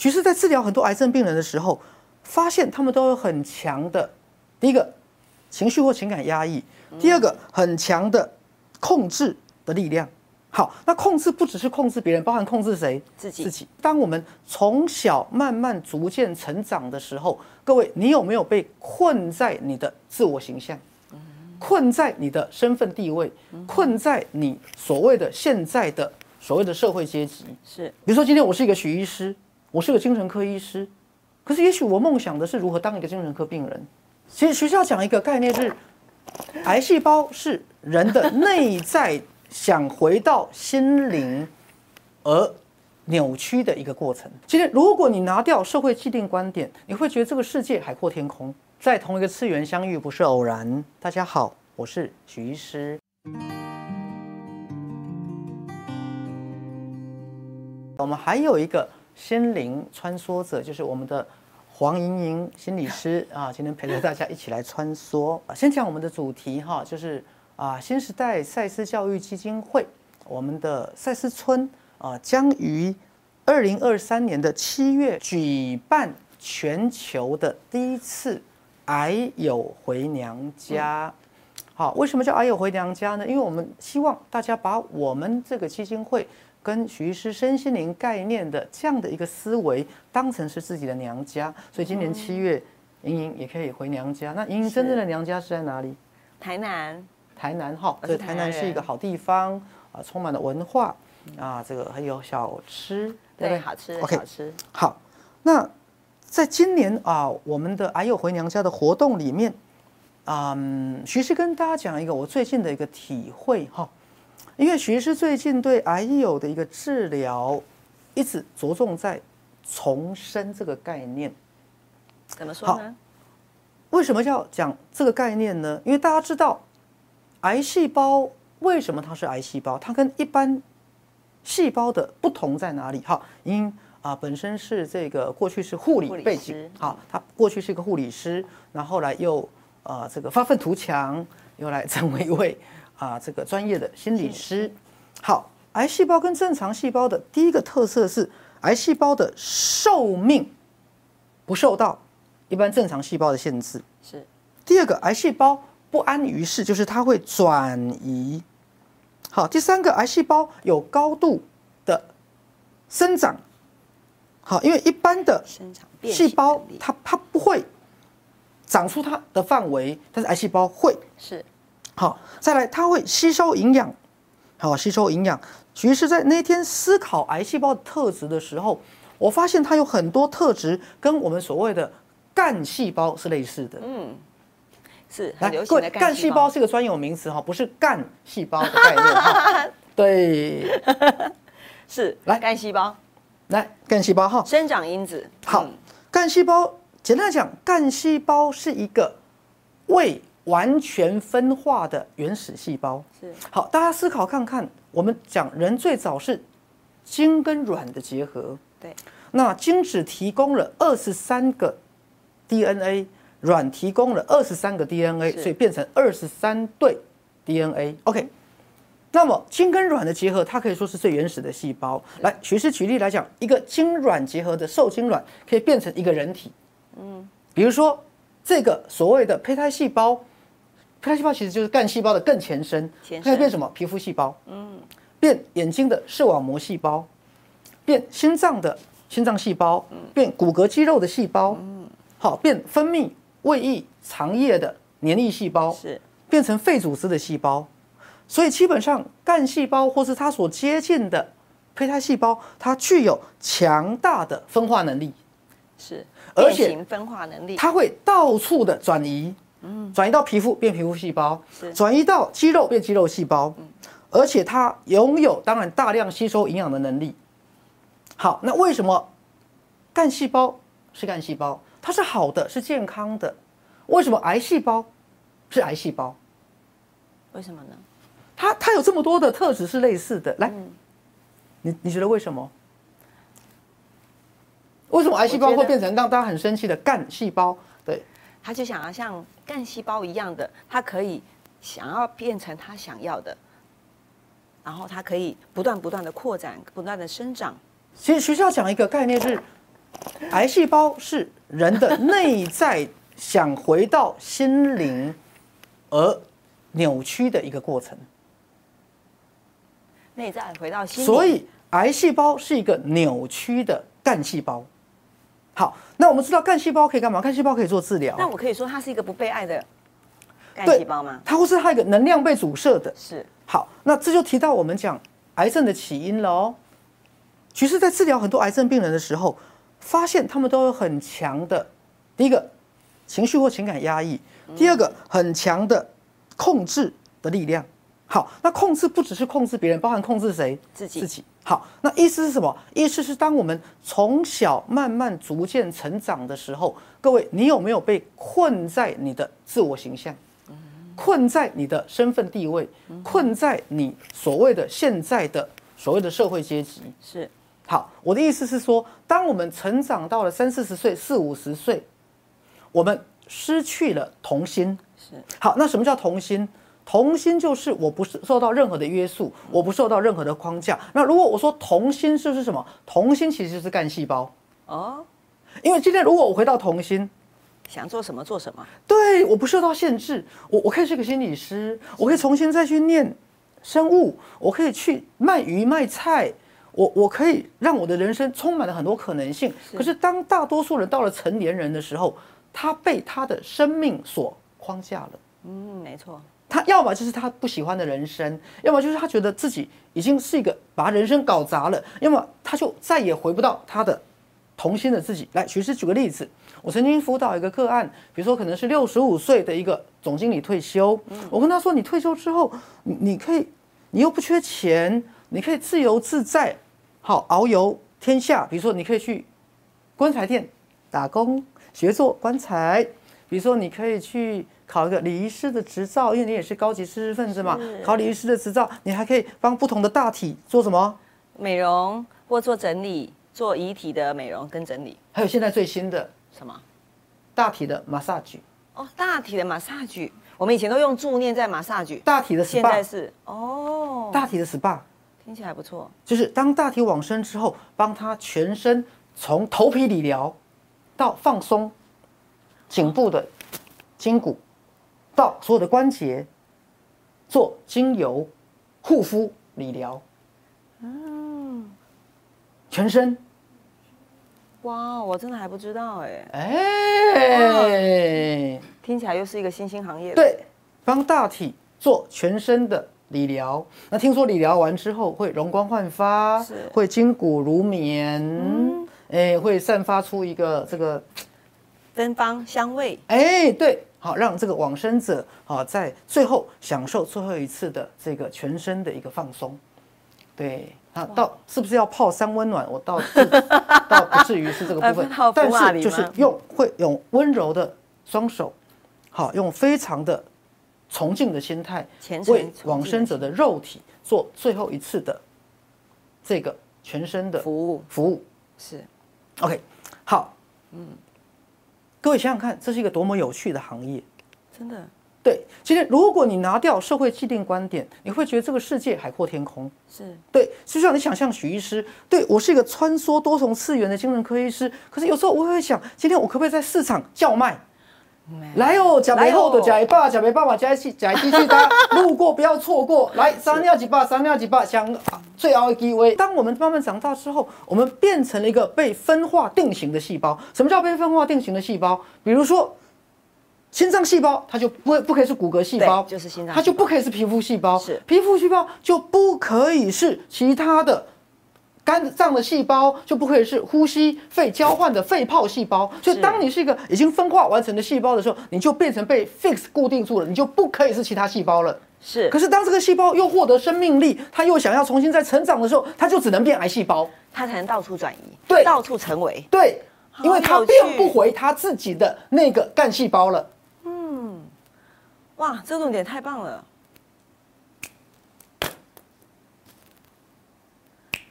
其实，在治疗很多癌症病人的时候，发现他们都有很强的第一个情绪或情感压抑，第二个很强的控制的力量。好，那控制不只是控制别人，包含控制谁？自己自己。当我们从小慢慢逐渐成长的时候，各位，你有没有被困在你的自我形象？困在你的身份地位？困在你所谓的现在的所谓的社会阶级？是，比如说今天我是一个许医师，我是个精神科医师，可是也许我梦想的是如何当一个精神科病人。其实学校讲一个概念是，癌细胞是人的内在。想回到心灵而扭曲的一个过程。其实，如果你拿掉社会既定观点，你会觉得这个世界海阔天空，在同一个次元相遇不是偶然。大家好，我是许医师。我们还有一个心灵穿梭者，就是我们的黄莹莹心理师啊，今天陪着大家一起来穿梭。先讲我们的主题哈，就是。啊，新时代赛斯教育基金会，我们的赛斯村啊，将于二零二三年的七月举办全球的第一次癌友回娘家。好，为什么叫癌友回娘家呢？因为我们希望大家把我们这个基金会跟徐医师身心灵概念的这样的一个思维当成是自己的娘家，所以今年七月，莹莹也可以回娘家。那莹莹真正的娘家是在哪里？台南。台南哈，这台南是一个好地方啊，充满了文化啊，这个还有小吃，对，好吃，OK，好吃。好，那在今年啊，我们的哎呦回娘家的活动里面，嗯，徐师跟大家讲一个我最近的一个体会哈，因为徐师最近对癌友的一个治疗，一直着重在重生这个概念。怎么说呢？为什么要讲这个概念呢？因为大家知道。癌细胞为什么它是癌细胞？它跟一般细胞的不同在哪里？哈，因啊本身是这个过去是护理背景，好，他过去是一个护理师，然后来又呃这个发愤图强，又来成为一位啊这个专业的心理师。好，癌细胞跟正常细胞的第一个特色是，癌细胞的寿命不受到一般正常细胞的限制。是。第二个，癌细胞。不安于世，就是它会转移。好，第三个，癌细胞有高度的生长。好，因为一般的细胞它它不会长出它的范围，但是癌细胞会。是。好，再来，它会吸收营养。好，吸收营养。其实，在那天思考癌细胞的特质的时候，我发现它有很多特质跟我们所谓的干细胞是类似的。嗯。是来，各位，干细胞是一个专有名词哈，不是干细胞的概念。对，是来干细胞，来干细胞哈，生长因子。好，干细胞简单来讲，干细胞是一个未完全分化的原始细胞。是好，大家思考看看，我们讲人最早是精跟卵的结合。对，那精子提供了二十三个 DNA。卵提供了二十三个 DNA，所以变成二十三对 DNA。OK，那么精跟卵的结合，它可以说是最原始的细胞。来，学师举例来讲，一个精卵结合的受精卵可以变成一个人体。嗯，比如说这个所谓的胚胎细胞，胚胎细胞其实就是干细胞的更前身，可以变什么？皮肤细胞。嗯，变眼睛的视网膜细胞，变心脏的心脏细胞，变骨骼肌肉的细胞。嗯，好，变分泌。胃液、肠液的黏液细胞。是。变成肺组织的细胞，所以基本上干细胞或是它所接近的胚胎细胞，它具有强大的分化能力，是而且分化能力，它会到处的转移，嗯，转移到皮肤变皮肤细胞，转移到肌肉变肌肉细胞，嗯，而且它拥有当然大量吸收营养的能力。好，那为什么干细胞是干细胞？它是好的，是健康的。为什么癌细胞是癌细胞？为什么呢？它它有这么多的特质是类似的。来，你你觉得为什么？为什么癌细胞会变成让大家很生气的干细胞？对，他就想要像干细胞一样的，他可以想要变成他想要的，然后他可以不断不断的扩展，不断的生长。其实学校讲一个概念是。癌细胞是人的内在想回到心灵而扭曲的一个过程，内在回到心里，所以癌细胞是一个扭曲的干细胞。好，那我们知道干细胞可以干嘛？干细胞可以做治疗，那我可以说它是一个不被爱的干细胞吗？它或是它一个能量被阻塞的。是，好，那这就提到我们讲癌症的起因了哦。其实，在治疗很多癌症病人的时候，发现他们都有很强的，第一个情绪或情感压抑，第二个很强的控制的力量。好，那控制不只是控制别人，包含控制谁？自己自己。好，那意思是什么？意思是当我们从小慢慢逐渐成长的时候，各位，你有没有被困在你的自我形象？困在你的身份地位，困在你所谓的现在的所谓的社会阶级。是，好，我的意思是说，当我们成长到了三四十岁、四五十岁，我们失去了童心。是，好，那什么叫童心？童心就是我不是受到任何的约束，我不受到任何的框架。那如果我说童心就是什么？童心其实就是干细胞。哦，因为今天如果我回到童心，想做什么做什么，对，我不受到限制，我我可以是个心理师，我可以重新再去念生物，我可以去卖鱼卖菜，我我可以让我的人生充满了很多可能性。可是当大多数人到了成年人的时候，他被他的生命所框架了。嗯，没错，他要么就是他不喜欢的人生，要么就是他觉得自己已经是一个把人生搞砸了，要么他就再也回不到他的童心的自己。来，徐师举个例子，我曾经辅导一个个案，比如说可能是六十五岁的一个总经理退休，我跟他说，你退休之后，你你可以，你又不缺钱，你可以自由自在，好遨游天下。比如说，你可以去棺材店打工，学做棺材。比如说，你可以去考一个礼仪师的执照，因为你也是高级知识分子嘛。考礼仪师的执照，你还可以帮不同的大体做什么？美容或做整理，做遗体的美容跟整理，还有现在最新的什么？大体的 massage，哦，大体的马萨举，我们以前都用助念在马萨举，大体的现在是。哦，大体的 SPA，听起来不错，就是当大体往生之后，帮他全身从头皮理疗到放松颈部的筋骨，到所有的关节做精油护肤理疗，嗯，全身。哇，我真的还不知道哎，哎，听起来又是一个新兴行业，，对，帮大体做全身的理疗。那听说理疗完之后会容光焕发是，会筋骨如棉，哎，会散发出一个这个，芬芳香味，哎，对，好，让这个往生者好在最后享受最后一次的这个全身的一个放松。对，那到是不是要泡三温暖？我倒是倒不至于是这个 部分。但是就是用会用温柔的双手，好，用非常的崇敬的心态虔，诚为崇敬的往生者的肉体做最后一次的这个全身的服务。服务。是。OK，好，嗯，各位想想看，这是一个多么有趣的行业。真的对，其实如果你拿掉社会既定观点，你会觉得这个世界海阔天空。是对，就像你想象许医师，对我是一个穿梭多重次元的精神科医师，可是有时候我会想，今天我可不可以在市场叫卖？来哦，假杯后的假一爸，假杯爸爸，假一起，假一继续搭，路过不要错过。来，三尿几把，三尿几把，想最熬的机会。当我们慢慢长大之后，我们变成了一个被分化定型的细胞。什么叫被分化定型的细胞？比如说。心脏细胞它就不会不可以是骨骼细胞，就是心脏它就不可以是皮肤细胞，是皮肤细胞就不可以是其他的肝脏的细胞，就不可以是呼吸、肺交换的肺泡细胞。所以，当你是一个已经分化完成的细胞的时候，你就变成被 fix 固定住了，你就不可以是其他细胞了。是，可是，当这个细胞又获得生命力，它又想要重新再成长的时候，它就只能变癌细胞。它才能到处转移，对到处成为，对，因为它变不回它自己的那个干细胞了。嗯哇，这个论点太棒了。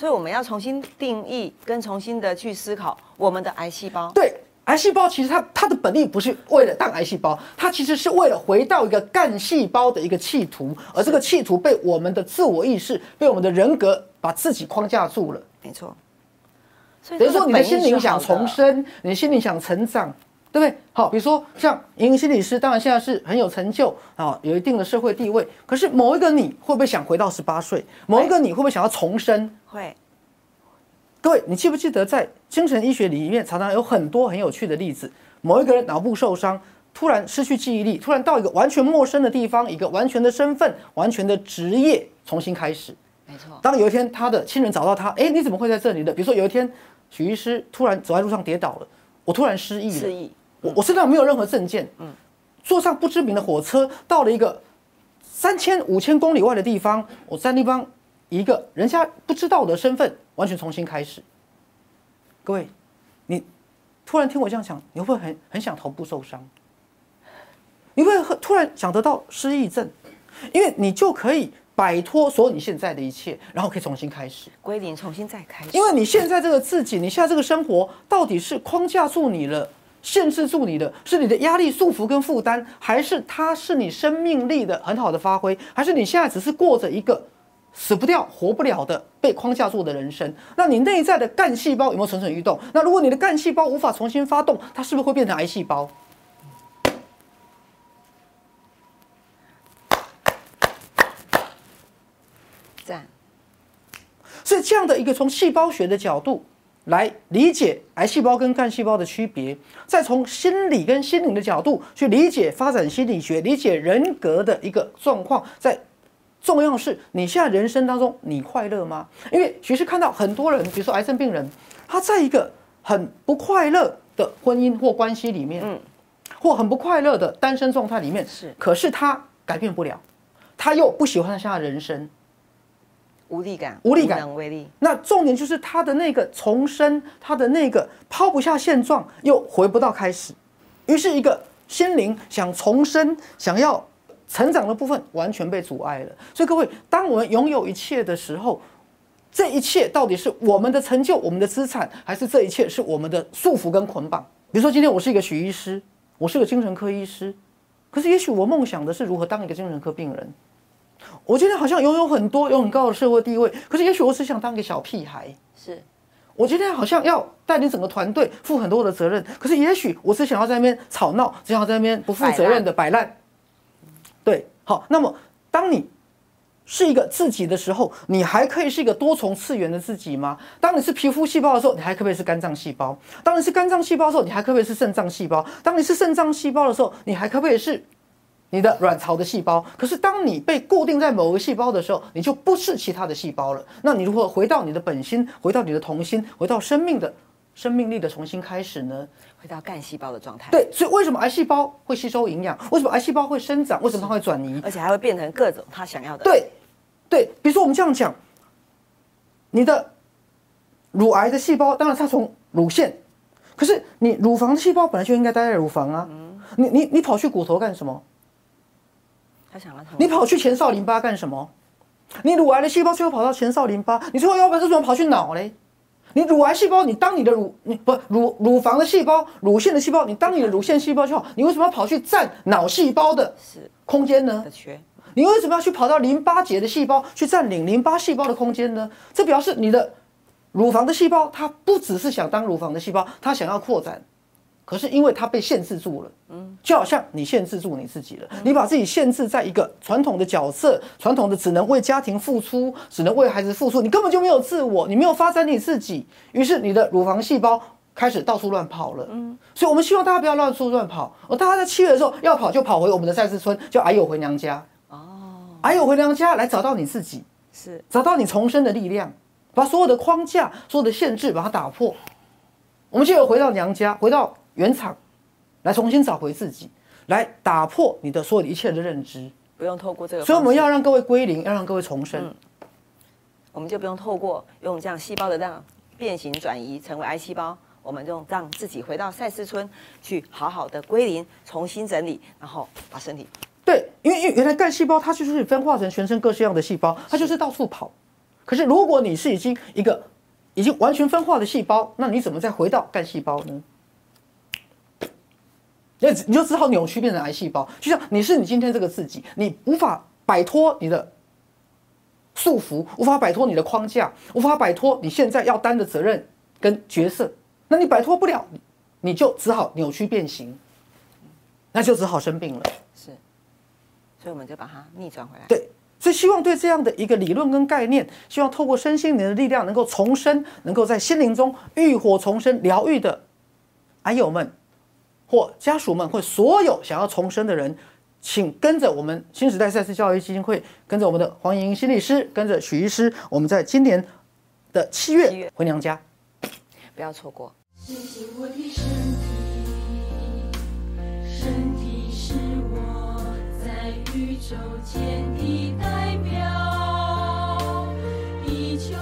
所以我们要重新定义，跟重新的去思考我们的癌细胞。对，癌细胞其实它它的本意不是为了当癌细胞，它其实是为了回到一个干细胞的一个企图，而这个企图被我们的自我意识、被我们的人格把自己框架住了。没错。所以等于说你的心灵想重生，你的心灵想成长，对不对？好，比如说像莹莹心理师，当然现在是很有成就啊，有一定的社会地位。可是某一个你会不会想回到十八岁？某一个你会不会想要重生？会各位，你记不记得在精神医学里面常常有很多很有趣的例子？某一个人脑部受伤，突然失去记忆力，突然到一个完全陌生的地方，一个完全的身份、完全的职业重新开始。没错，当有一天他的亲人找到他，哎，你怎么会在这里的？比如说有一天许医师突然走在路上跌倒了，我突然失忆了，失忆，我我身上没有任何证件，嗯，坐上不知名的火车到了一个三千五千公里外的地方，我在那方一个人家不知道我的身份，完全重新开始。各位，你突然听我这样讲，你会不会很很想头部受伤？你会很突然想得到失忆症，因为你就可以摆脱所有你现在的一切，然后可以重新开始。归零，重新再开始。因为你现在这个自己，你现在这个生活，到底是框架住你了，限制住你的，是你的压力、束缚跟负担，还是它是你生命力的很好的发挥，还是你现在只是过着一个死不掉、活不了的被框架住的人生？那你内在的干细胞有没有蠢蠢欲动？那如果你的干细胞无法重新发动，它是不是会变成癌细胞？赞，所以这样的一个从细胞学的角度来理解癌细胞跟干细胞的区别，再从心理跟心灵的角度去理解发展心理学、理解人格的一个状况。在重要是你现在人生当中你快乐吗？因为其实看到很多人，比如说癌症病人，他在一个很不快乐的婚姻或关系里面，嗯或很不快乐的单身状态里面，是可是他改变不了，他又不喜欢他现在人生。无力感，无力感无能为力，那重点就是他的那个重生，他的那个抛不下现状，又回不到开始，于是一个心灵想重生、想要成长的部分完全被阻碍了。所以各位，当我们拥有一切的时候，这一切到底是我们的成就、我们的资产，还是这一切是我们的束缚跟捆绑？比如说，今天我是一个许医师，我是个精神科医师，可是也许我梦想的是如何当一个精神科病人。我今天好像拥有很多，有很高的社会地位，可是也许我只想当个小屁孩。是我今天好像要带领整个团队，负很多的责任，可是也许我只想要在那边吵闹，只想要在那边不负责任的摆烂。对，好，那么当你是一个自己的时候，你还可以是一个多重次元的自己吗？当你是皮肤细胞的时候，你还可不可以是肝脏细胞？当你是肝脏细胞的时候，你还可不可以是肾脏细胞？当你是肾脏细胞的时候，你还可不可以是你的卵巢的细胞？可是当你被固定在某个细胞的时候，你就不是其他的细胞了。那你如何回到你的本心，回到你的童心，回到生命的生命力的重新开始呢？回到干细胞的状态，对，所以为什么癌细胞会吸收营养？为什么癌细胞会生长？为什么它会转移？而且还会变成各种它想要的。对，对，比如说我们这样讲，你的乳癌的细胞，当然它从乳腺，可是你乳房的细胞本来就应该待在乳房啊，你你你跑去骨头干什么？他想要你跑去前少淋巴干什么？你乳癌的细胞最后跑到前少淋巴，你最后要不然为什么跑去脑嘞？你乳癌细胞，你当你的乳，你不乳乳房的细胞、乳腺的细胞，你当你的乳腺细胞就好，你为什么要跑去占脑细胞的空间呢你为什么要去跑到淋巴结的细胞去占领淋巴细胞的空间呢？这表示你的乳房的细胞，它不只是想当乳房的细胞，它想要扩展，可是因为它被限制住了，嗯，就好像你限制住你自己了，你把自己限制在一个传统的角色，传统的只能为家庭付出，只能为孩子付出，你根本就没有自我，你没有发展你自己，于是你的乳房细胞。开始到处乱跑了，嗯，所以我们希望大家不要乱处乱跑。而大家在七月的时候要跑，就跑回我们的赛事村，叫矮友回娘家。哦，矮友回娘家来找到你自己，是找到你重生的力量，把所有的框架、所有的限制把它打破。我们就有回到娘家，回到原厂，来重新找回自己，来打破你的所有的一切的认知。不用透过这个，所以我们要让各位归零，要让各位重生。我们就不用透过用这样细胞的这样变形转移成为癌细胞，我们就让自己回到赛斯村去好好的归零，重新整理，然后把身体对，因为因为原来干细胞它就是分化成全身各式样的细胞，它就是到处跑。可是如果你是已经一个已经完全分化的细胞，那你怎么再回到干细胞呢？那你就只好扭曲变成癌细胞，就像你是你今天这个自己，你无法摆脱你的束缚，无法摆脱你的框架，无法摆脱你现在要担的责任，跟角色，那你摆脱不了，你就只好扭曲变形，那就只好生病了。是，所以我们就把它逆转回来。对，所以希望对这样的一个理论跟概念，希望透过身心灵的力量，能够重生，能够在心灵中浴火重生、疗愈的癌友们或家属们，或所有想要重生的人，请跟着我们新时代赛事教育基金会，跟着我们的黄莹莹心理师，跟着许医师，我们在今年的七月回娘家。不要错过。谢谢我的身体，身体是我在宇宙间的代表，地球。